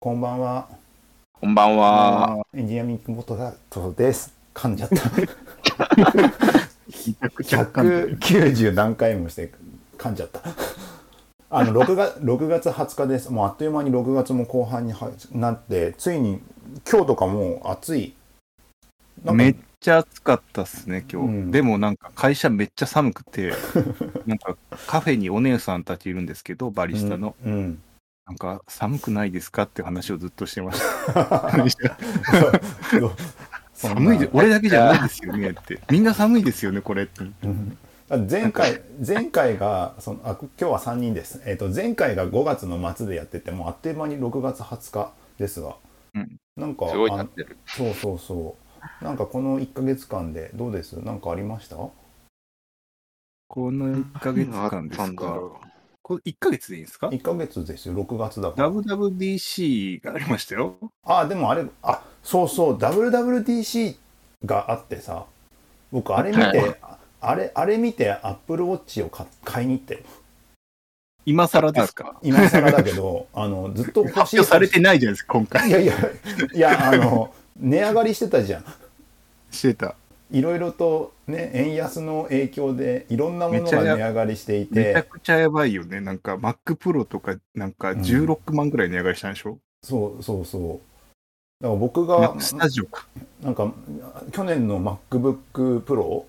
こんばんは。こんばんは。エンジニアミンクボトラトです。噛んじゃった。190何回もして噛んじゃった。あの6月 ,6 月20日です。もうあっという間に6月も後半にはなって、ついに今日とかもう暑い。めっちゃ暑かったっすね、今日。うんでもなんか会社めっちゃ寒くて、なんかカフェにお姉さんたちいるんですけど、バリスタの。うん。うんなんか寒くないですかって話をずっとしてました。寒いで、俺だけじゃないですよねって。みんな寒いですよね、これって。うん前回前回がそのあ今日は3人です、えー、と前回が5月の末でやっててもうあっという間に6月20日ですが、うんなんかすごいあなってる。そうそうそうなんかこの1ヶ月間でどうです？なんかありました？この1ヶ月間ですか。ろこれ1ヶ月でいいんですか ?1 ヶ月ですよ6月だから ?WWDC がありましたよ。あでもあれあそうそう WWDC があってさ僕あれ見て、はいあれあれ見てアップルウォッチを買買いに行って今更ですか？今更だけど あのずっと欲しい発表されてないじゃないですか、今回。いやいや、いや、あの、値上がりしてたじゃん。してた。いろいろとね、円安の影響で、いろんなものが値上がりしていめちゃて、くちゃやばいよね。なんか Mac Pro とかなんか16万ぐらい値上がりしたんでしょ、そうそうそう。だから僕が、スタジオか。なんか、去年の MacBook Pro、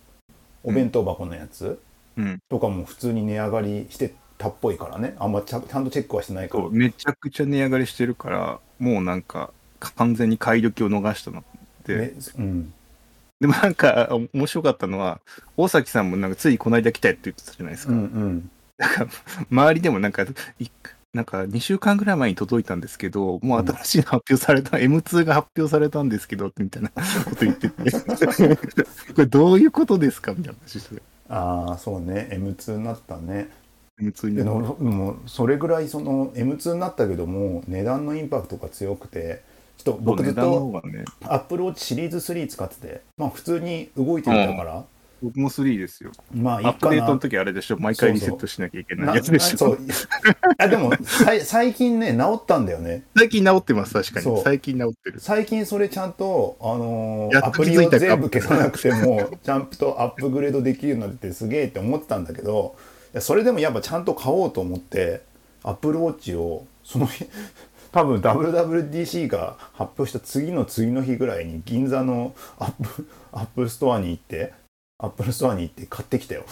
お弁当箱のやつうん。とかも普通に値上がりしてたっぽいからね。あんまちゃんとチェックはしてないからそう、。めちゃくちゃ値上がりしてるから、もうなんか完全に買い時を逃したの。で、ねうん。でもなんか面白かったのは、大崎さんもなんかついこの間来たいって言ってたじゃないですか。うんうん。だから周りでもなんか、いなんか2週間ぐらい前に届いたんですけど、もう新しいの発表された、M2 が発表されたんですけど、みたいな こと言ってて、これどういうことですか？みたいな話してああ、そうね。M2 になったね。M2 でにももうそれぐらいその M2 になったけども値段のインパクトが強くてちょっと僕ずっと Apple Watch シリーズ3使っててまあ普通に動いていたから、僕も3ですよ。まあいいアップかなデートの時あれでしょ。毎回リセットしなきゃいけないやつでしょ。そう。あでもさい最近ね治ったんだよね。最近治ってます、確かに。最近治ってる。最近それちゃんと、あのーアプリを全部消さなくても ちゃんとアップグレードできるようになってすげえって思ってたんだけどそれでもやっぱちゃんと買おうと思ってアップルウォッチをその日多分 WWDC が発表した次の次の日ぐらいに銀座のアップアップストアに行ってアップルストアに行って買ってきたよ。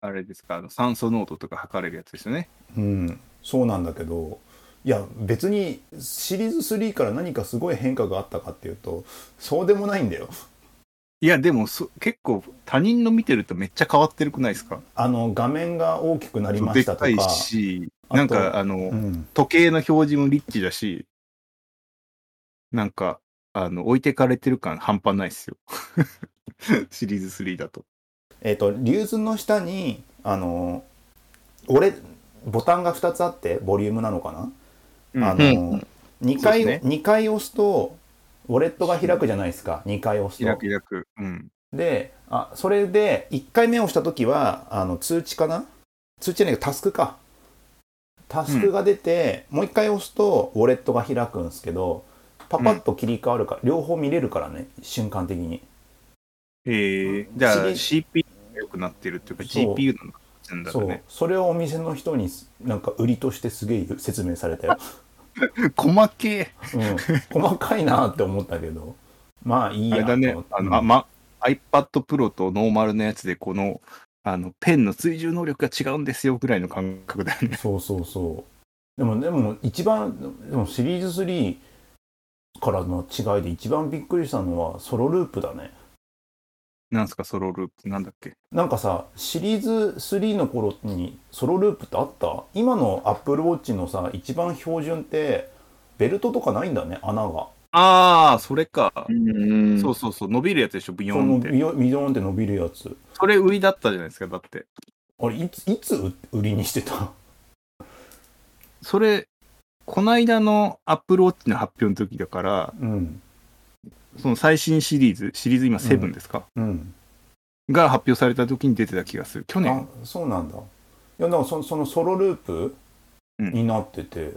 あれですか、あの酸素濃度とか測れるやつですよね。うん、そうなんだけどいや別にシリーズ3から何かすごい変化があったかっていうとそうでもないんだよ。いや、でもそ結構他人の見てるとめっちゃ変わってるくないですか？あの画面が大きくなりましたとか、し、あとなんかあの、うん、時計の表示もリッチだし、なんか、あの、置いてかれてる感半端ないっすよ。シリーズ3だと。えっ、とリューズの下にあの俺ボタンが2つあってボリュームなのかな、あのうん。2回、そうです二回押すとウォレットが開くじゃないですか。2回押す開とく開く。うん。であそれで1回目押した時はあの通知かな？通知じゃないけどタスクか。タスクが出て、もう1回押すとウォレットが開くんですけどパパッと切り替わるから、両方見れるからね瞬間的に。えー、じゃあシ CPU が良くなってるっていうか GPU のなんだそう。それをお店の人になんか売りとしてすげえ説明されたよ、細けうん、細かいなって思ったけど。まあいいやあれだね。と思って。あの、あま、iPad Pro とノーマルのやつでこの、あの、ペンの追従能力が違うんですよぐらいの感覚だよね。そうそうそう。でもでも一番でもシリーズ3からの違いで一番びっくりしたのはソロループだねなんすか、ソロループ。なんだっけ？なんかさシリーズ3の頃にソロループってあった？今の Apple Watch のさ一番標準ってベルトとかないんだね穴がああ、それか。うんそうそうそう、伸びるやつでしょ、ビヨそのーンって。ビヨビヨーンって伸びるやつそれ売りだったじゃないですか、だって。あれいついつ売売りにしてた？それ、こないだの Apple Watch の発表の時だから、うんその最新シリーズ、シリーズ今7ですか、うん。が発表された時に出てた気がする。去あ年。そうなんだ。いやだからそそのソロループうん。になってて、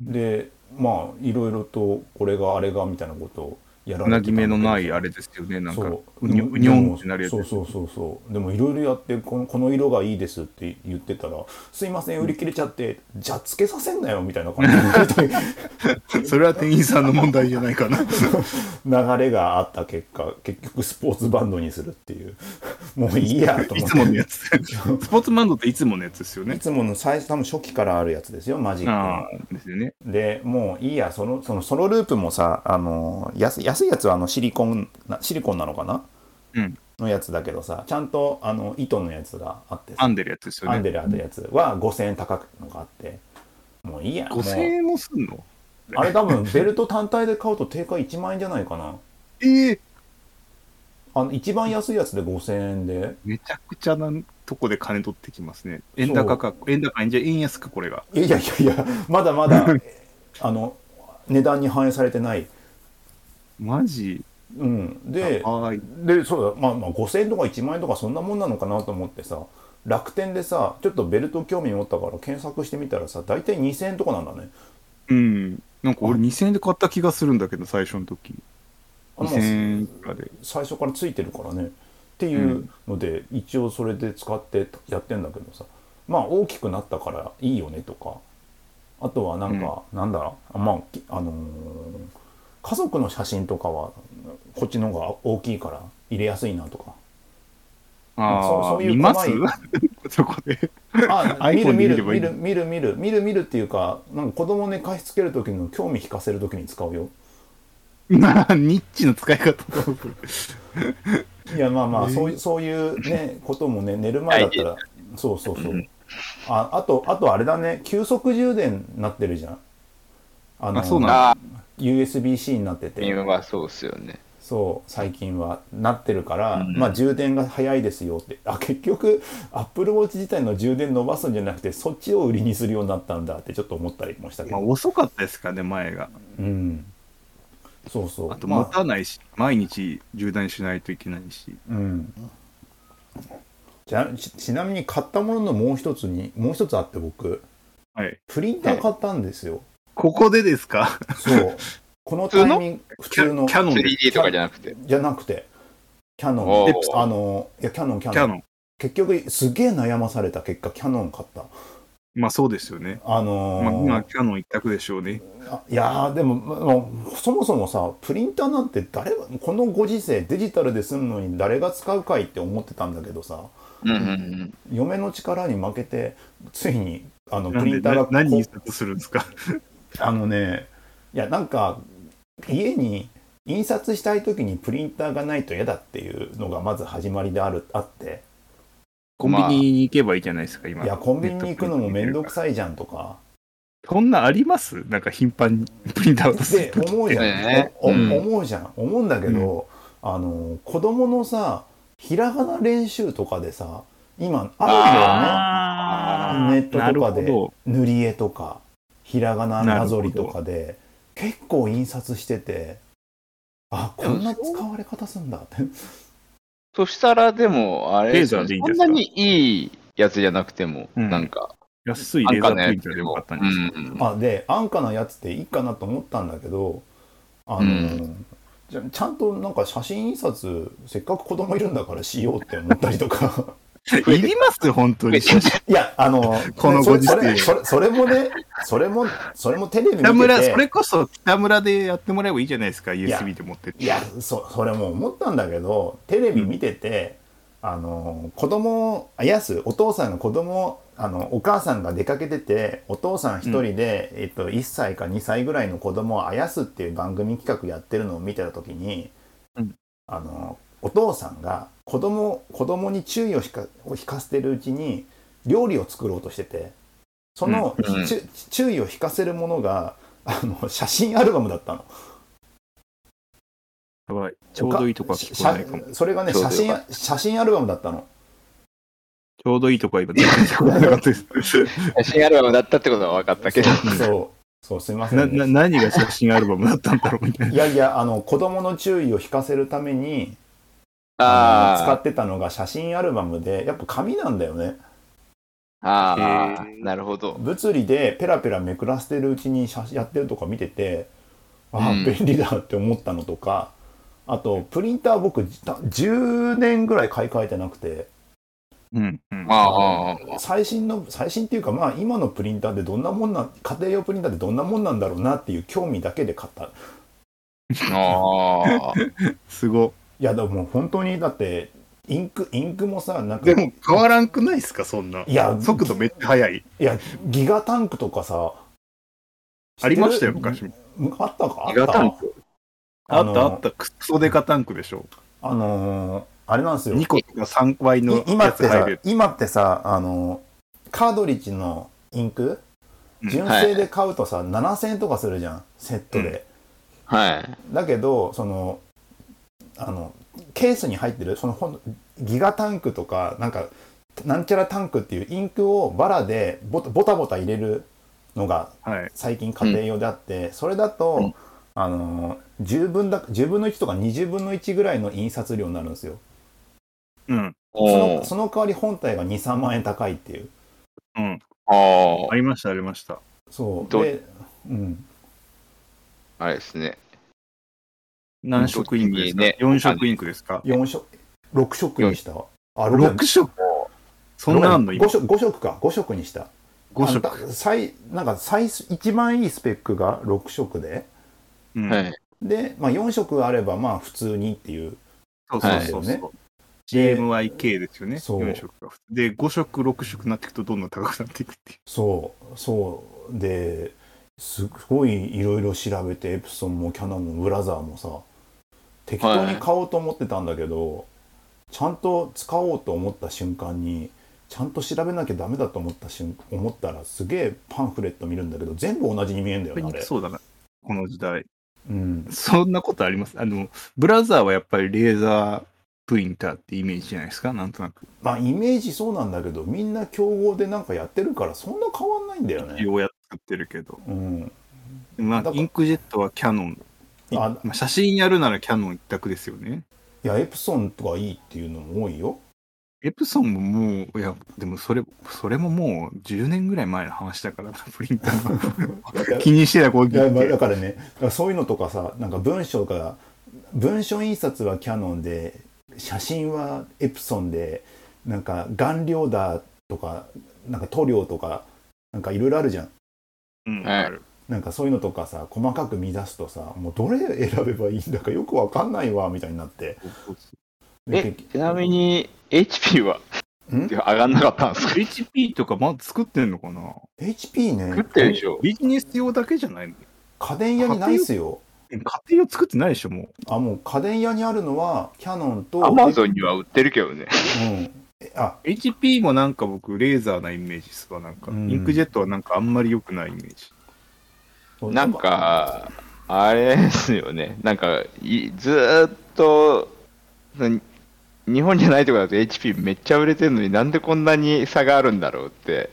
でまあいろいろとこれがあれがみたいなことをやらうなれてたんだけどぎ目のないあれですよね。なんか、そううにょんってなるやつ。そうそうそうそうでもいろいろやってこのこの色がいいですって言ってたら「すいません売り切れちゃってじゃあつけさせんなよ」みたいな感じで それは店員さんの問題じゃないかな。流れがあった結果結局スポーツバンドにするっていう もういいやと思っていつものやつ。スポーツマンドっていつものやつですよねい。つもの最初多分初期からあるやつですよマジックですよね。でもういいやそのそのソロループもさあの安安いやつはあのシリコンなシリコンなのかな？うん。のやつだけどさちゃんとあの糸のやつがあってさ。編んでるやつですよね。編んでるやつは5000円高くのがあって。もういいやもう。5000円もすんの？あれ多分ベルト単体で買うと定価1万円じゃないかな。ええ。あの一番安いやつで5000円で。めちゃくちゃなとこで金取ってきますね。円高か、円高円じゃ円安か、これが。いやいやいやまだまだあの値段に反映されてないマジ？うん。ではい。でそうだ、まあ、まあ5000円とか1万円とかそんなもんなのかなと思ってさ楽天でさちょっとベルト興味持ったから検索してみたらさ大体2000円とかなんだね。うん。なんか俺2000円で買った気がするんだけど、最初の時。あもう2000円で。最初からついてるからね。っていうので、一応それで使ってやってんだけどさ。まあ大きくなったからいいよねとか。あとはなんか、なんだろう。まあきあのー家族の写真とかはこっちの方が大きいから入れやすいなとか。ああ、そういう見ます？細 そこで。あ見る見るで見る見る見る見る見るっていうかなんか子供寝かしつける時の興味引かせる時に使うよ。なあ、ニッチの使い方いやまあまあ、そういうそういうねこともね寝る前だったらそうそうそう、ああとあとあれだね急速充電になってるじゃん。あのあそうなん USB-C になってて。今はそうっすよね。そう最近はなってるから、うん。まあ充電が早いですよって。あ結局 AppleWatch 自体の充電伸ばすんじゃなくてそっちを売りにするようになったんだってちょっと思ったりもしたけど、まあ遅かったですかね、前が。うん。そうそう。あと持たないし、毎日充電しないといけないし。うん。じゃちちなみに買ったもののもう一つにもう一つあって僕。はい。プリンター買ったんですよ、ここでですか？そうこのタイミング普キャ通のキャノンです。3D とかじゃなくて。じゃなくてキャノンあのいやキャノンキャノン。結局すげえ悩まされた結果キャノン買ったまあそうですよね。あのーまあ今、キャノン一択でしょうね。あいやーでもそもそもさプリンターなんて誰がこのご時世デジタルで済むのに誰が使うかいって思ってたんだけどさうんうんうん。嫁の力に負けてついにあのプリンターがな何こ印刷するんですか？あのねいやなんか家に印刷したい時にプリンターがないと嫌だっていうのがまず始まりであるあって。コンビニに行けばいいじゃないですか、今。いやコンビニに行くのも面倒くい。さいじゃんとか。こんなんあります？なんか頻繁にプリンターを出すで思うじゃん、ねおうん。思うじゃん。思うんだけど、あの子供のさひらがな練習とかでさ今あるよね。ネットとかで。塗り絵とかひらがななぞりとかで結構印刷しててあこんな使われ方すんだって。そしたらでも、あれ、レーザーでいいんですかそんなにいいやつじゃなくても、うん。なんか、ど安いレーザープリンターでよかったんですよ。うん。うんあで安価なやつでいいかなと思ったんだけどあの、うん。じゃちゃんとなんか写真印刷せっかく子供いるんだからしようって思ったりとかいります本当に。いやあのこのご時世それそれもねそれもそれもテレビ見て北村、てそれこそ北村でやってもらえばいいじゃないですか、USB で持ってって。いやそそれも思ったんだけどテレビ見てて、あの子供あやすお父さんが子供あのお母さんが出かけててお父さん一人で、えっと、1歳か2歳ぐらいの子供をあやすっていう番組企画やってるのを見てた時に、うんあのお父さんが子供子供に注意を引かを引かせてるうちに料理を作ろうとしててその、うんうんちゅ注意を引かせるものがあの写真アルバムだったの。やばい。ちょうどいいとこは聞こえないかも。写それがね写真写真アルバムだったのちょうどいいとこは今全然聞こえなかったです。写真アルバムだったってことは分かったけど。そうそうすいません、な、ね、な、何が写真アルバムだったんだろうみたいな。いやいやあの子供の注意を引かせるためにあの使あってたのが写真アルバムでやっぱ紙なんだよねああなるほど。物理でペラペラめくらせてるうちに写やってるとか見ててああうん便利だって思ったのとか、あとプリンター僕た10年ぐらい買い替えてなくてうん。うん。ああ、ああ最新の最新っていうかまあ今のプリンターでどんなもんな家庭用プリンターってどんなもんなんだろうなっていう興味だけで買ったいああ、すご。やでも本当にだってインクインクもさなんかでも変わらんくないですか、そんな。いや速度めっちゃ速い。いやギガタンクとかさありましたよ、昔。あったか？あっギガタンたク？あのったあった。クソデカタンクでしょ。あのーあれなんですよ2個とか3倍のい今やってさつ入る。今ってさあのカードリッジのインク？うん純正で買うとさ、7000円とかするじゃんセットで、はい。だけどそのあのケースに入ってるそのほんギガタンクとかなんかなんちゃらタンクっていうインクをバラでボタボタ入れるのがはい。最近家庭用であって、それだと、うんあの10分だ10分の1とか20分の1ぐらいの印刷量になるんですようん。そおのその代わり本体が23万円高いっていううん。あありました、ありました。どそうで、うん、あ、あれですね。何色インクですか、ね ?4 色インクですか？4色。6色にした。あ6色。そんなあんの？今5色 ,5 色か。5色にした。5色。最なんか最一番いいスペックが6色で。うん。はい。で、まあ、4色あればまあ普通にっていう。そうそうそうはいそう。CMYK ですよね。そう。4色が。で、5色、6色になっていくとどんどん高くなっていくっていう。そう。そう。ですごいいろいろ調べてエプソンもキャノンもブラザーもさ適当に買おうと思ってたんだけど、ちゃんと使おうと思った瞬間にちゃんと調べなきゃダメだと思った瞬思ったらすげえパンフレット見るんだけど全部同じに見えんだよねあれ。そうだな。この時代。うん、そんなことあります？あの、ブラザーはやっぱりレーザープリンターってイメージじゃないですか、なんとなく。まあイメージそうなんだけどみんな競合でなんかやってるからそんな変わんないんだよね。ようやってるけど。うん、まあ、インクジェットはキャノン。あまあ、写真やるならキャノン一択ですよね。いやエプソンとかいいっていうのも多いよ。エプソンももう、いや、でもそれ、それももう10年ぐらい前の話だからな、プリンターの。気にしてた、こういやまあだからねらそういうのとかさなんか文章が文書印刷はキャノンで写真はエプソンでなんか顔料だとかなんか塗料とかなんかいろいろあるじゃんうん、はいある。なんかそういうのとかさ細かく見出すとさもうどれ選べばいいんだかよくわかんないわみたいになって。え結、ちなみに HP はん？上がんなかったんですか？う HP とかまだ作ってんのかな？HP ね。作ってるでしょ。ビジネス用だけじゃないの？家電屋にないっすよ。え家庭用作ってないでしょ、もう。あもう家電屋にあるのはキャノンとアマゾンには売ってるけどね。うん。えあ。HP もなんか僕、レーザーなイメージですわ、なんか。うん。インクジェットはなんかあんまり良くないイメージ。なんか、あれですよね。なんか、いずーっと、日本じゃないとこだと HP めっちゃ売れてるのになんでこんなに差があるんだろうって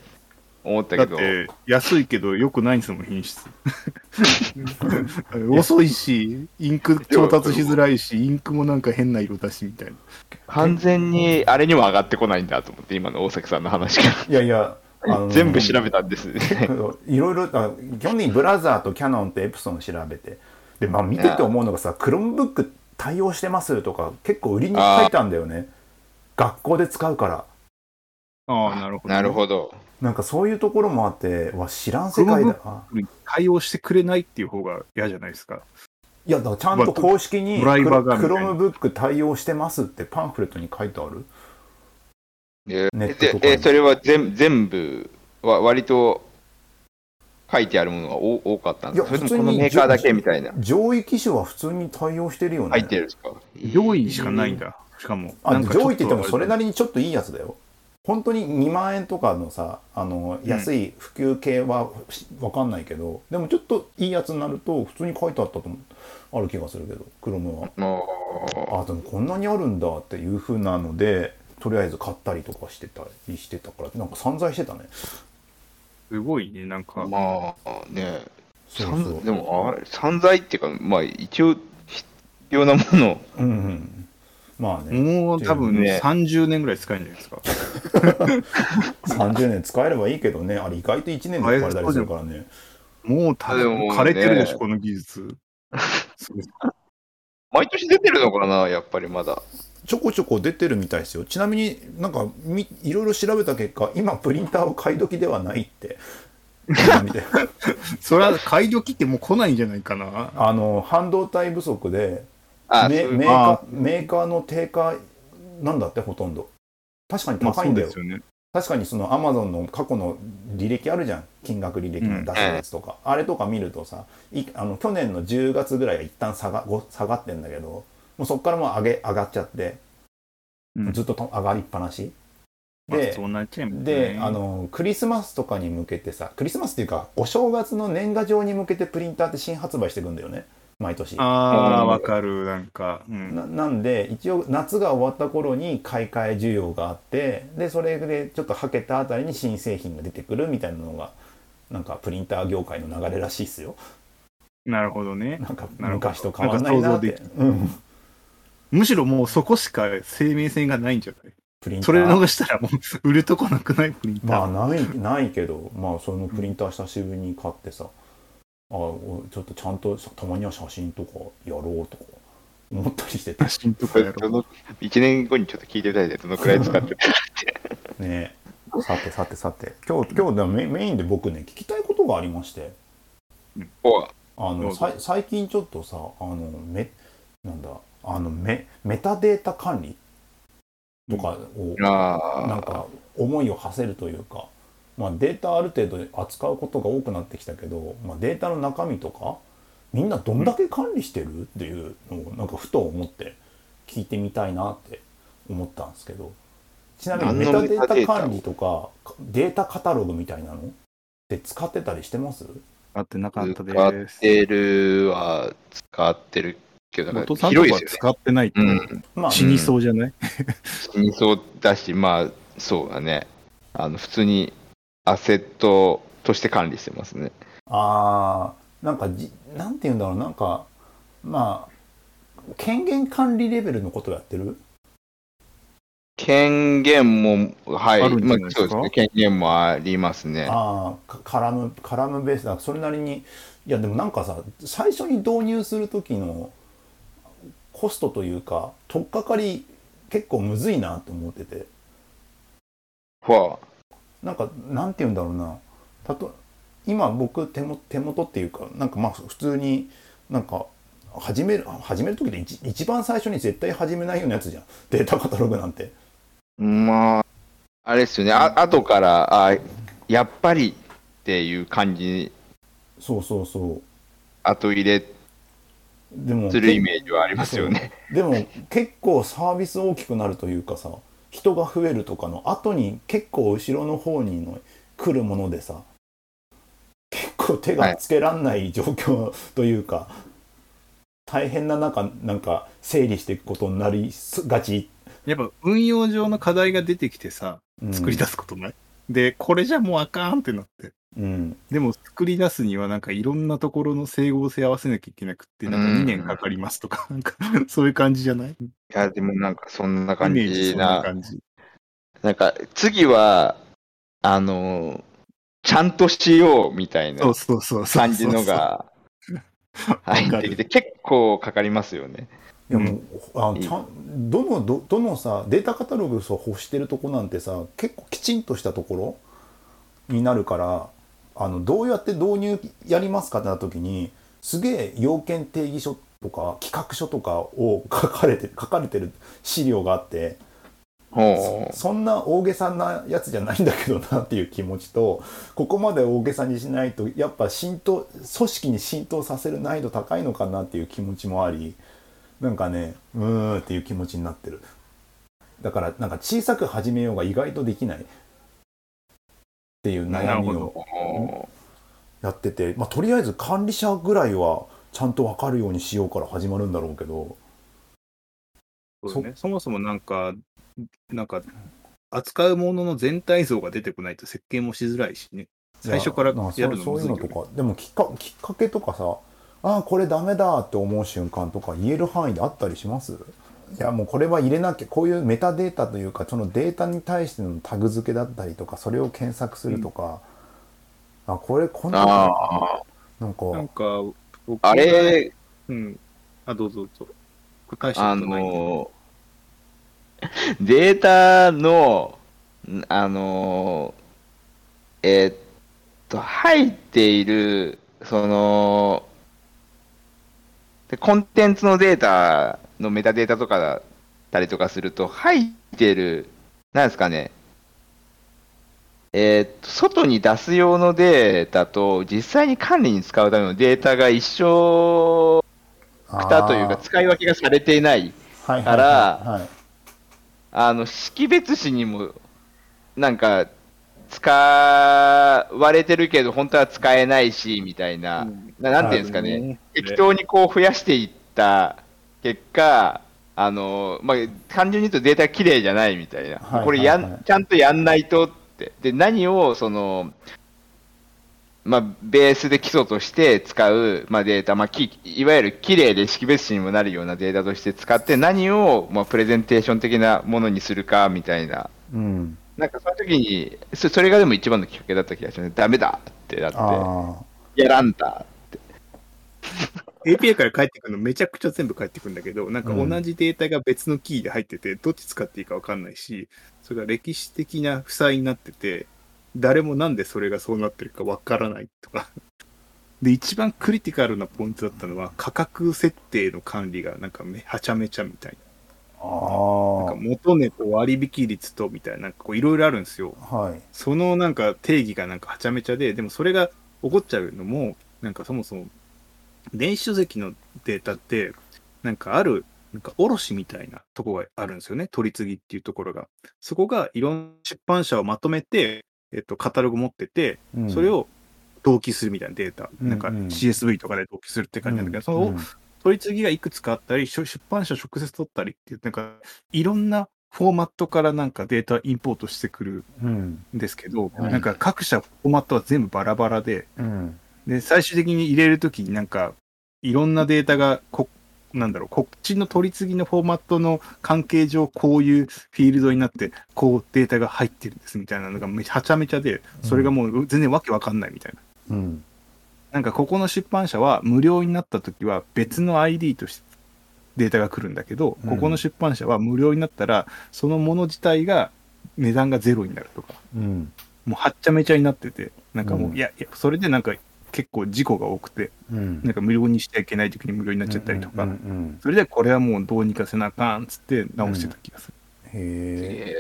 思ったけど、だって、安いけど良くないんですもん、品質。遅いし、インク調達しづらいし、インクもなんか変な色だしみたいな。完全にあれにも上がってこないんだと思って、今の大崎さんの話かいやいや、全部調べたんです。ね。いろいろあ基本的にブラザーとキャノンとエプソン調べて。でまあ見てて思うのがさクロームブック対応してますとか結構売りに書いたんだよね。学校で使うから。ああ、なるほど、なるほど。なんかそういうところもあってわ知らん世界だ。な対応してくれないっていう方が嫌じゃないですか。いやだからちゃんと公式にクロームブック対応してますってパンフレットに書いてあるえネットとかに。でえそれは全全部は割と書いてあるものが多多かったんですかいやそれともこのメーカーだけみたいな。上位機種は普通に対応してるよね。入ってるんですか？上位しかないんだ。しかも。あ上位って言ってもそれなりにちょっといいやつだよ。本当に2万円とかのさあの安い普及系はしわかんないけど、でもちょっといいやつになると普通に書いてあったと思う。ある気がするけどクロムは。もあでもこんなにあるんだっていう風なのでとりあえず買ったりとかしてたりしてたからなんか散財してたね。すごいね、なんうか。まあね、そう散そう。でもあれ散財っていうか、まあ一応必要なもの。をうんうん。まあね。もう多分ね。30年ぐらい使えるんじゃないですか。30年使えればいいけどね。あれ意外と1年で使われたりするからね。もう多分枯れてるでしょ、この技術。毎年出てるのかな、やっぱりまだ。ちょこちょこ出てるみたいですよ。ちなみになんかみいろいろ調べた結果今プリンターを買い時ではないって。それは買い時ってもう来ないんじゃないかな。あの半導体不足でメメーカあー。メーカーの定価なんだってほとんど。確かに高いんだよ,、うですよね。確かにそのアマゾンの過去の履歴あるじゃん。金額履歴の出すやつとか、あれとか見るとさいあの去年の10月ぐらいは一旦下がご下がってんだけどもうそこからもう上げ上がっちゃって、うん。ずっとと上がりっぱなし。でまあね。であのクリスマスとかに向けてさクリスマスっていうかお正月の年賀状に向けてプリンターって新発売していくんだよね。毎年。ああ、わかる。なんか、うん。ななんで一応夏が終わった頃に買い替え需要があってでそれでちょっとはけたあたりに新製品が出てくるみたいなのがなんかプリンター業界の流れらしいっすよ。なるほどね。なんか昔と変わんないなって。なんか想うん、むしろもうそこしか生命線がないんじゃない？プリンター。それ逃したらもう売るとこなくない？プリンター。まあないないけどまあそのプリンター久しぶりに買ってさ。あおちょっとちゃんとたまには写真とかやろうとか思ったりしてて。写真とかやろう。どの1年後にちょっと聞いてみたいで、どのくらい使って。る ねさてさてさて。今日今日でもメメインで僕ね聞きたいことがありまして。おあのさい最近ちょっとさあのメなんだあのメメタデータ管理？とかを、あなんか思いを馳せるというか、まあ、データある程度扱うことが多くなってきたけど、まあ、データの中身とかみんなどんだけ管理してるっていうのをなんかふと思って聞いてみたいなって思ったんですけど。ちなみにメタデータ管理とかデータカタログみたいなのって使ってたりしてます？あってなかった使っです。てるは使ってるけど、広いですよか使ってないとね。うん。まあ死にそうじゃない、死にそうだし、まあ、そうだね。あの、普通にアセットとして管理してますね。あーなんかじなんて言うんだろうなんかまあ権限管理レベルのことやってる？権限も、はい、あまあそうですね。権限もありますね。ああかカラムカラムベースだそれなりにいやでもなんかさ最初に導入する時のコストというか取っかかり結構むずいなと思ってて。はなんかなんて言うんだろうな。たと今僕手も手元っていうかなんかまあ普通になんか始める始める時で一一番最初に絶対始めないようなやつじゃん。データカタログなんて。あ、まあ、あれですよね。あ後から、あやっぱりっていう感じにそうそうそう。後入れでもするイメージはありますよね。でも結構サービス大きくなるというかさ人が増えるとかの後に結構後ろの方にの来るものでさ結構手がつけらんない状況というか、大変な中なんか整理していくことになりがち、やっぱ運用上の課題が出てきてさ、うん作り出すことない、で、これじゃもうあかんってなって。うん。でも作り出すにはなんかいろんなところの整合性合わせなきゃいけなくって、なんかうん。2年かかりますとか、なんかそういう感じじゃない？イいや、でもなんかそんな感じな、感じ。なんか次は、あの、ちゃんとしようみたいなそうそうそうそう。感じのが 入ってきて、結構かかりますよね。でも、あちゃんどのどどのさデータカタログを欲してるとこなんてさ結構きちんとしたところになるからあのどうやって導入やりますかってなった時にすげえ要件定義書とか企画書とかを書かれて 書かれてる資料があってほう。そんな大げさなやつじゃないんだけどなっていう気持ちとここまで大げさにしないとやっぱ浸透組織に浸透させる難易度高いのかなっていう気持ちもありなんかねうーんっていう気持ちになってるだからなんか小さく始めようが意外とできないっていう悩みをほやってて、まあ、とりあえず管理者ぐらいはちゃんと分かるようにしようから始まるんだろうけど。そうね、そもそもなんか、なんか、扱うものの全体像が出てこないと設計もしづらいしね。最初からやるのそういうのとか。でもきっかきっかけとかさああこれダメだって思う瞬間とか言える範囲であったりします？いやもうこれは入れなきゃこういうメタデータというかそのデータに対してのタグ付けだったりとかそれを検索するとか、あこれこんなあなんかなんか、僕あ。あれ、うん。あ、どうぞどうぞ。答えしたあことないんでの、データの、んあの、えーっと、入っている、その、でコンテンツのデータのメタデータとかだったりとかすると、入ってる、なんですかね、えーっと、外に出す用のデータと、実際に管理に使うためのデータが一緒だというか、使い分けがされていない。からあの、識別紙にも、なんか、使われてるけど、本当は使えないし、みたいな、うん。ななんていうんですかね、ね。適当にこう増やしていった結果、あの、まあ、単純に言うとデータが綺麗じゃないみたいな、はいこれやん、はいはいちゃんとやんないとって、で、何を、その、まあ、ベースで基礎として使う、まあ、データ、まあ、きいわゆる綺麗で識別紙にもなるようなデータとして使って、何を、まあ、プレゼンテーション的なものにするかみたいな、うん。なんかその時に、そそれがでも一番のきっかけだった気がします。ね。ダメだってなって、あやらんだ。API から返ってくるのめちゃくちゃ全部返ってくるんだけど、なんかうん同じデータが別のキーで入ってて、どっち使っていいか分かんないし、それが歴史的な負債になってて、誰もなんでそれがそうなってるか分からないとか。で、一番クリティカルなポイントだったのは、価格設定の管理がなんかめはちゃめちゃみたいあな。あなんか元値と割引率とみたいな、なんかこういろいろあるんですよ。あはいそのなんか定義がなんかはちゃめちゃで、でもそれが起こっちゃうのも、なんかそもそも、電子書籍のデータって、なんかある、なんか卸みたいなとこがあるんですよね。取り次ぎっていうところが。そこがいろんな出版社をまとめて、えっと、カタログ持ってて、うんそれを同期するみたいなデータ。うんなんかうん CSV とかで同期するって感じなんだけど、そのうん取り次ぎがいくつかあったり、出出版社直接取ったりっていう、なんか、いろんなフォーマットからなんかデータインポートしてくるうんんですけど、うんなんか各社フォーマットは全部バラバラで、うんで、最終的に入れるときになんか、いろんなデータがこ、なんだろう、こっちの取り次ぎのフォーマットの関係上、こういうフィールドになって、こうデータが入ってるんですみたいなのがめはちゃめちゃで、それがもう全然わけわかんないみたいな。うん。なんかここの出版社は無料になった時は別の ID としてデータが来るんだけど、うん。ここの出版社は無料になったらそのもの自体が値段がゼロになるとか、うん。もうはっちゃめちゃになってて、なんかもう、うん。いや、いや、それでなんか結構事故が多くて、うん。なんか無料にしちゃいけない時に無料になっちゃったりとか、うんうんそれでこれはもうどうにかせなあかんっつって直してた気がする。うん。へえ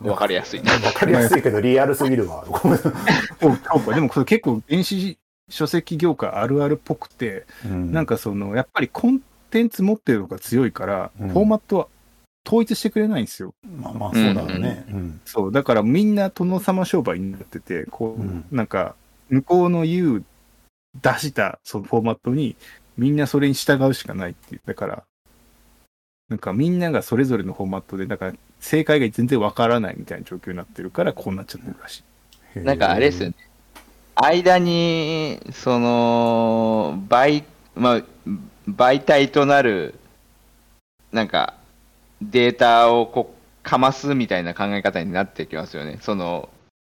えー。わかりやすい。わかりやすいけど リアルすぎるわ。でもこれ結構電子書籍業界あるあるっぽくて、うん。なんかその、やっぱりコンテンツ持ってるのが強いから、うん。フォーマットは統一してくれないんですよ。まあまあそうだろうね。うん。そう。だからみんな殿様商売になってて、こう、うん。なんか、向こうの言う、出したそのフォーマットに、みんなそれに従うしかないっていう。だから、なんかみんながそれぞれのフォーマットで、だから正解が全然わからないみたいな状況になってるから、こうなっちゃってるらしい。なんかあれですよね。間に、その、媒、まあ、媒体となる、なんか、データをこう、かますみたいな考え方になってきますよね。その、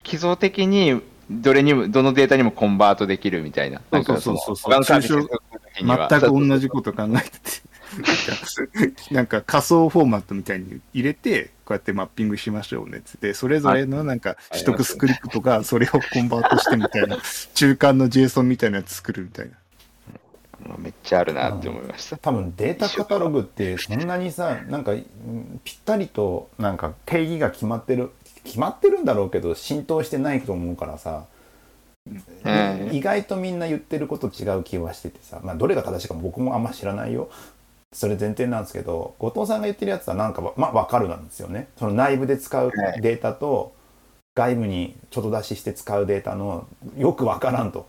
基礎的に、どれにも、どのデータにもコンバートできるみたいな。なんかそうそうそうそう他のサービスの時には全く同じこと考えてて。なんか仮想フォーマットみたいに入れて、こうやってマッピングしましょうねっつって、それぞれのなんか取得スクリプトがそれをコンバートしてみたいな、中間の JSON みたいなやつ作るみたいな。めっちゃあるなって思いました。多分データカタログってそんなにさなんかうんぴったりとなんか定義が決まってる決まってるんだろうけど浸透してないと思うからさ、うん。意外とみんな言ってること違う気はしててさ、まあ、どれが正しいか僕もあんま知らないよ。それ前提なんですけど後藤さんが言ってるやつはなんかまあ分かるなんですよね。その内部で使うはい。データと外部にちょっと出しして使うデータのよく分からんと。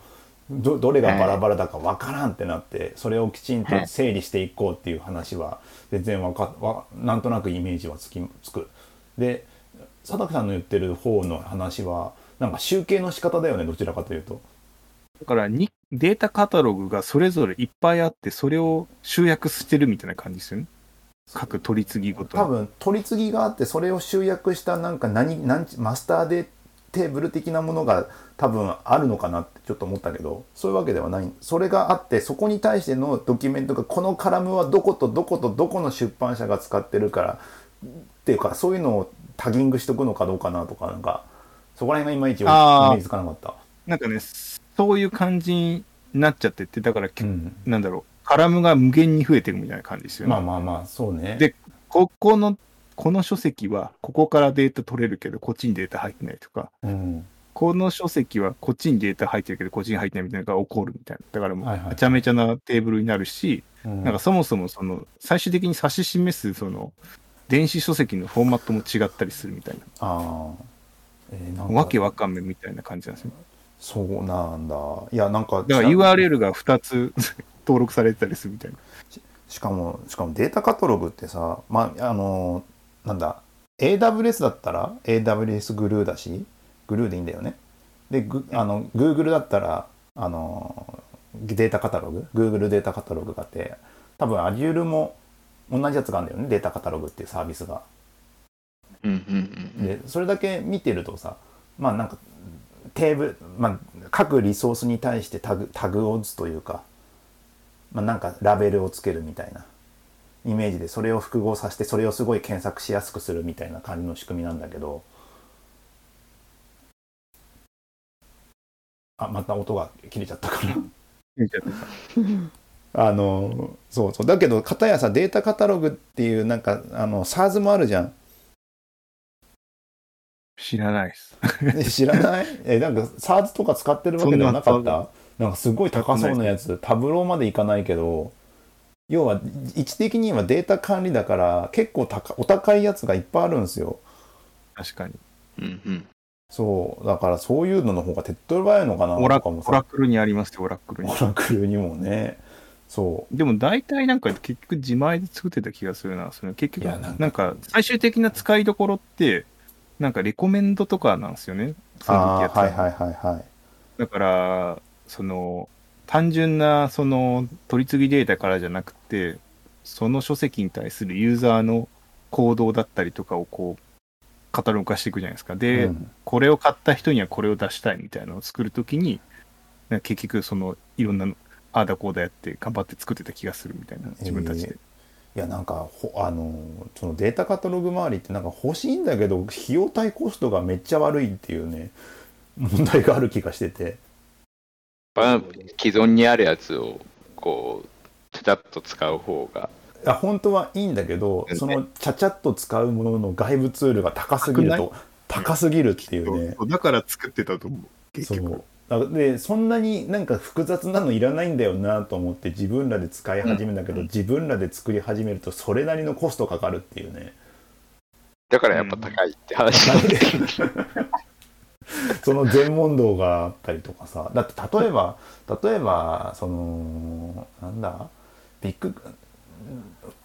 どどれがバラバラだか分からんってなってそれをきちんと整理していこうっていう話は全然わかわなんとなくイメージはつきつく。で佐竹さんの言ってる方の話はなんか集計の仕方だよねどちらかというと。だからにデータカタログがそれぞれいっぱいあって、それを集約してるみたいな感じですよね。各取り次ぎごとに多分取り次ぎがあってそれを集約したなんか何何マスターでテーブル的なものが多分あるのかなってちょっと思ったけどそういうわけではないそれがあってそこに対してのドキュメントがこのカラムはどことどことどこの出版社が使ってるからっていうかそういうのをタギングしとくのかどうかなとかなんかそこら辺がいまいちイメあーージつかなかった。なんかね、そういう感じになっちゃってて、だから、うん、なんだろう、カラムが無限に増えていくみたいな感じですよね。まあまあまあそうね。でここの、この書籍は、ここからデータ取れるけど、こっちにデータ入ってないとか、うん、この書籍はこっちにデータ入ってるけど、こっちに入ってないみたいなのが起こるみたいな。だからもう、はいはいめちゃめちゃなテーブルになるし、うんなんかそもそもその、最終的に指し示す、その、電子書籍のフォーマットも違ったりするみたいああ、えーなんな。かわけわかんないみたいな感じなんですよ。そうなんだ。いやなんかだから URL が2つ 登録されてたりするみたいな。しかもしかもデータカタログってさまああのなんだ AWS だったら AWS グルーだしグルーでいいんだよねでグあの Google だったらあのデータカタログ？Google データカタログがあって多分 Azure も同じやつがあるんだよね。データカタログっていうサービスが。うんうんうんでそれだけ見てるとさまあなんかテーブル、まあ、各リソースに対してタグタグを打つというか、まあ、なんかラベルをつけるみたいな。イメージでそれを複合させてそれをすごい検索しやすくするみたいな感じの仕組みなんだけど。あまた音が切れちゃったかな。あのそうそう。だけど片やさデータカタログっていうなんかあの SARS もあるじゃん。知らないです。え知らない？えなんか SARS とか使ってるわけではなかっそんな。たなんかすごい高そうなやつ。タブローまでいかないけど要は位置的にはデータ管理だから結構高お高いやつがいっぱいあるんですよ。確かに。うんうん。そう。だからそういうのの方が手っ取り早いのかなオラとかもオラさクルにありますよ、オラクルに。オ。ラクルにもねそでも大体なんか結局自前で作ってた気がするな。その結局なんか最終的な使いどころってなんかレコメンドとかなんですよね。うその時やったらはいはいはいはいだからその単純なその取り次ぎデータからじゃなくてその書籍に対するユーザーの行動だったりとかをこうカタログ化していくじゃないですか。で、うんこれを買った人にはこれを出したいみたいなのを作るときに、結局そのいろんなのああだこうだやって頑張って作ってた気がするみたいな自分たちで。いやなんかほあのそのデータカタログ周りってなんか欲しいんだけど費用対コストがめっちゃ悪いっていうね問題がある気がしてて。やっぱ既存にあるやつをこうちゃちゃっと使う方が。いや本当はいいんだけどねそのちゃちゃっと使うものの外部ツールが高すぎる高と高すぎるっていうね。だから作ってたと思う、結局。でそんなになんか複雑なのいらないんだよなと思って自分らで使い始めたけど、自分らで作り始めるとそれなりのコストかかるっていうね。だからやっぱ高いって話なんで、その全問答があったりとかさだって例えば例えばそのなんだ？ビッグ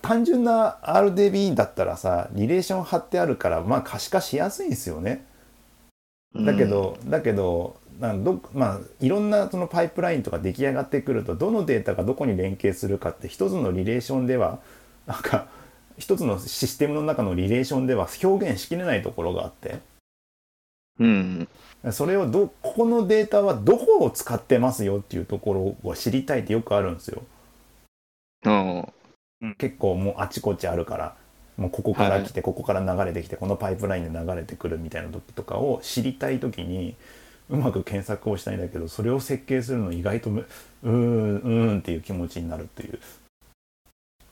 単純な RDB だったらさリレーション貼ってあるからまあ可視化しやすいんですよね。だけど、だけどなんどまあいろんなそのパイプラインとか出来上がってくるとどのデータがどこに連携するかって一つのリレーションではなんか一つのシステムの中のリレーションでは表現しきれないところがあってうんそれをどここのデータはどこを使ってますよっていうところを知りたいってよくあるんですよ。うん結構もうあちこちあるからもうここから来て、ここから流れてきてこのパイプラインで流れてくるみたいな時とかを知りたい時にうまく検索をしたいんだけどそれを設計するの意外とむうーんうーんっていう気持ちになるっていう、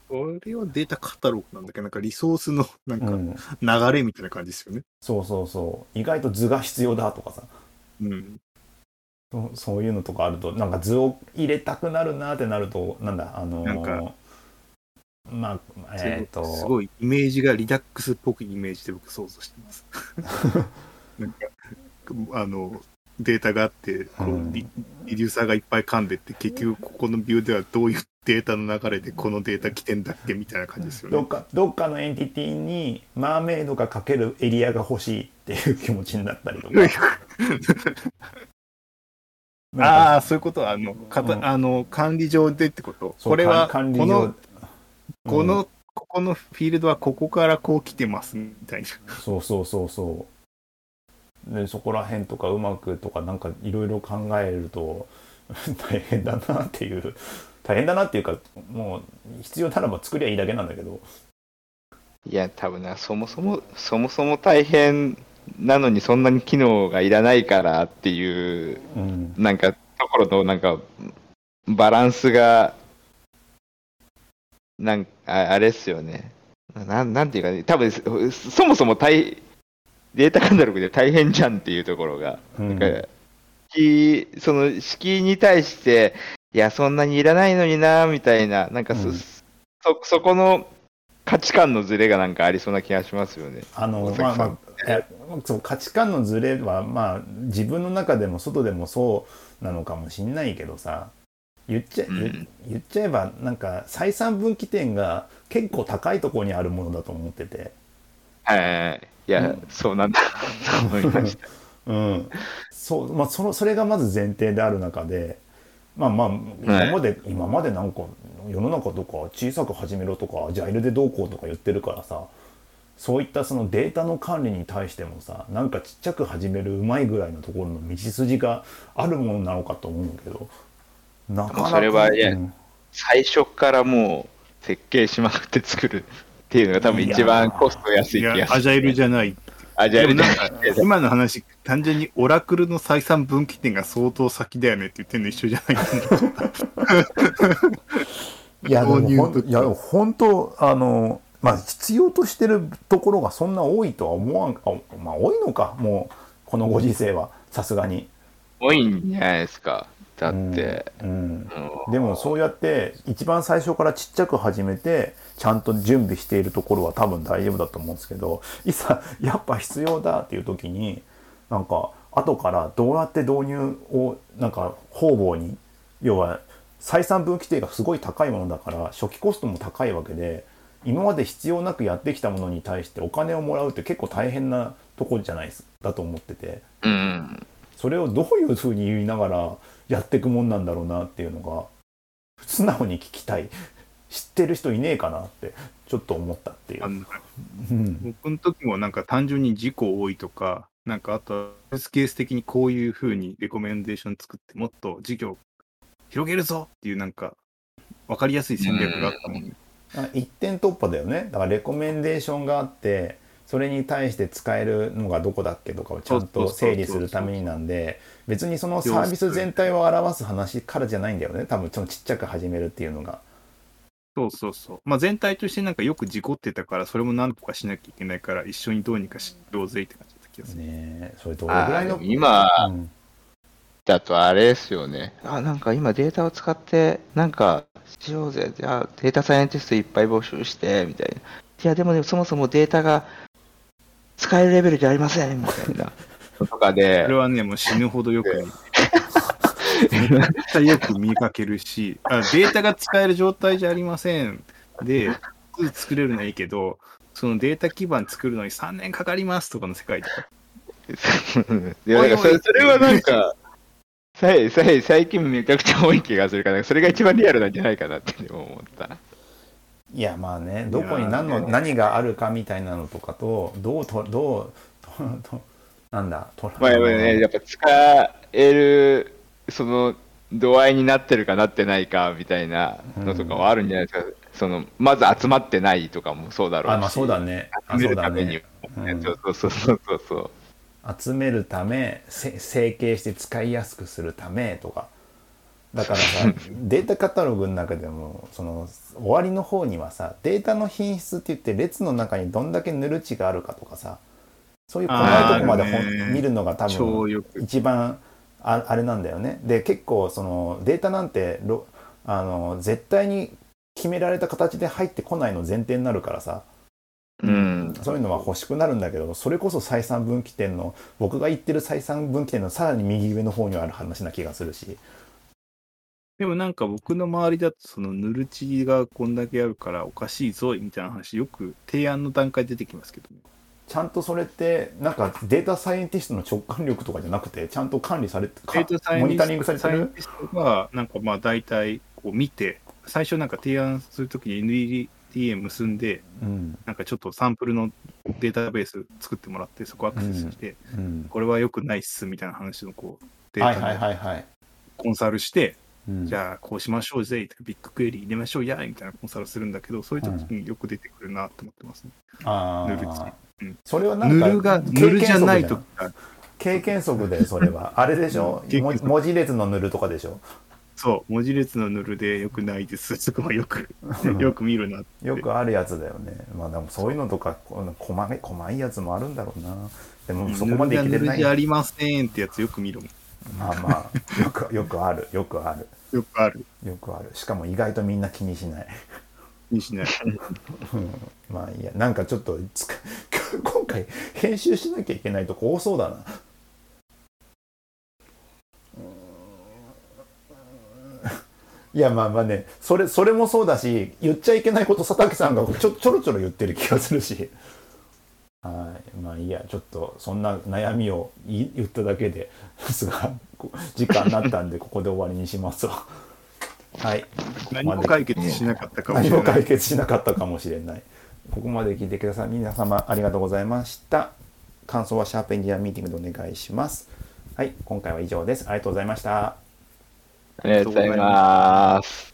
これはデータカタログなんだけど、なんかリソースのなんかうん、流れみたいな感じですよね。そうそうそう意外と図が必要だとかさうん。そそういうのとかあるとなんか図を入れたくなるなってなるとなんだあのーなんかまあえっ、とすごいイメージがリダックスっぽくイメージで僕想像してます。なんか、あの、データがあって、こうリリデューサーがいっぱい噛んでって、結局ここのビューではどういうデータの流れでこのデータ来てんだっけみたいな感じですよね。どっかどっかのエンティティにマーメイドがかけるエリアが欲しいっていう気持ちになったりとか ああ、そういうことは、あの、かたうんあの管理上でってこと？これは、この、このここのフィールドはここからこう来てますみたいな。そうそうそうそうでそこら辺とかうまくとかなんかいろいろ考えると 大変だなっていう大変だなっていうかもう必要ならば作りゃいいだけなんだけどいや、多分な、そもそも、そもそも大変なのにそんなに機能がいらないからっていう、うんなんか、ところの、なんか、バランスが、なんああれっすよね。なんなんていうかね、多分そそもそも大データカタログで大変じゃんっていうところが、うん。なんかその敷居に対して、いや、そんなにいらないのにな、みたいな、なんかそ,、うん。そ、そこの価値観のズレがなんかありそうな気がしますよね。あのまあまあそう価値観のズレはまあ自分の中でも外でもそうなのかもしんないけどさ言っちゃ,、う言っちゃえばなんか採算分岐点が結構高いところにあるものだと思ってて。はいはいはい。いや、うん。そうなんだ。と思いました。うん、そうまあそのそれがまず前提である中でまあまあ今まで、今までなんか世の中とか小さく始めろとかジャイルでどうこうとか言ってるからさそういったそのデータの管理に対してもさなんかちっちゃく始めるうまいぐらいのところの道筋があるものなのかと思うんだけどなかなかそれはいやうん。最初からもう設計しまくって作るっていうのが多分一番コスト安いい気がする。やアジャイルじゃない。アジャイルじゃない今の話、単純にオラクルの採算分岐点が相当先だよねって言ってるの一緒じゃないか いやでもいや本当あのまあ必要としてるところがそんな多いとは思わんあまあ多いのかもうこのご時世はさすがに。多いんじゃないですか。だって、うんうんでもそうやって一番最初からちっちゃく始めてちゃんと準備しているところは多分大丈夫だと思うんですけどいざやっぱ必要だっていう時になんか後からどうやって導入をなんか方々に要は採算分岐点がすごい高いものだから初期コストも高いわけで今まで必要なくやってきたものに対してお金をもらうって結構大変なところじゃないですだと思ってて。うん。それをどういうふうに言いながらやっていくもんなんだろうなっていうのが素直に聞きたい。知ってる人いねえかなってちょっと思ったっていう。僕の時もなんか単純に事故多いとか、なんかあとはスケース的にこういうふうにレコメンデーション作ってもっと事業広げるぞっていうなんか分かりやすい戦略があったもんね。あ一点突破だよね。だからレコメンデーションがあってそれに対して使えるのがどこだっけとかをちゃんと整理するためになんで別にそのサービス全体を表す話からじゃないんだよね多分そのちっちゃく始めるっていうのが。そうそうそう。まあ全体としてなんかよく事故ってたから、それもなんとかしなきゃいけないから、一緒にどうにかしようぜって感じだった気がする。ねえそれどれぐらいのあ今うんだとあれですよね。あ、なんか今データを使って、なんかしようぜ。じゃあデータサイエンティストいっぱい募集して、みたいな。いや、でもね、そもそもデータが使えるレベルじゃありません、みたいな。とかでそれ、はね、もう死ぬほどよく見めっちゃよく見かけるしあ、データが使える状態じゃありません。で、作れるのはいいけど、そのデータ基盤作るのに3年かかりますとかの世界とか。いや、なんかそれそれはなんか、さいさい最近めちゃくちゃ多い気がするから、それが一番リアルなんじゃないかなって思った。いやまあねどこに何のね何があるかみたいなのとかとどうとどうととなんだとまあやっぱりね、やっぱ使える、その、度合いになってるかなってないかみたいなのとかはあるんじゃないですか。その、まず集まってないとかもそうだろうし。あまあそうだね。あ集めるために。そうそうそうそうそう。集めるためせ整形して使いやすくするためとかだからさ データカタログの中でもその終わりの方にはさデータの品質って言って列の中にどんだけ塗る値があるかとかさそういう細かいとこまで見るのが多分。一番ああれなんだよね。で結構そのデータなんてろあの絶対に決められた形で入ってこないの前提になるからさうん。そういうのは欲しくなるんだけどそれこそ採算分岐点の僕が言ってる採算分岐点のさらに右上の方にある話な気がするしでもなんか僕の周りだと、その塗る値がこんだけあるからおかしいぞみたいな話、よく提案の段階で出てきますけどね。ちゃんとそれってなんかデータサイエンティストの直感力とかじゃなくてちゃんと管理されてモニタリングされてる？サイエンティストが、なんかまあ大体こう見て、最初なんか提案するときに NED LTE 結んで、うん。なんかちょっとサンプルのデータベース作ってもらって、そこアクセスして、うん。これは良くないっすみたいな話のこう、デはいはいータいはい、コンサルして、うんじゃあこうしましょうぜ、ビッグクエリ入れましょうや、みたいなコンサルするんだけど、そういう時によく出てくるなと思ってますね。あ塗るあ、うん。それはなんか塗るが、塗るじゃないとか、経験則でそれは。あれでしょ？文文字列の塗るとかでしょ？そう、文字列の塗るで良くないです。そこはよく、よく見るな。よくあるやつだよね。まあでもそういうのとか細い細いやつもあるんだろうな。でもそこまでいけてない。塗るじゃありませんってやつよく見るもん。まあまあよくよくあるよくある。よくある。よくある。しかも意外とみんな気にしない。にしない。うん。まあいいや。なんかちょっと 今回編集しなきゃいけないとこ多そうだな。いやまあまあね。それそれもそうだし言っちゃいけないこと佐竹さんがちょちょろちょろ言ってる気がするしはいまあいいやちょっとそんな悩みを言っただけでですがこ時間になったんでここで終わりにしますわはい何も解決しなかったかもし何もれない。解決しなかったかもしれない。ここまで聞いてください。皆様ありがとうございました。感想はシャープエンジニアミーティングでお願いします。はい、今回は以上です。ありがとうございました。ありがとうございます。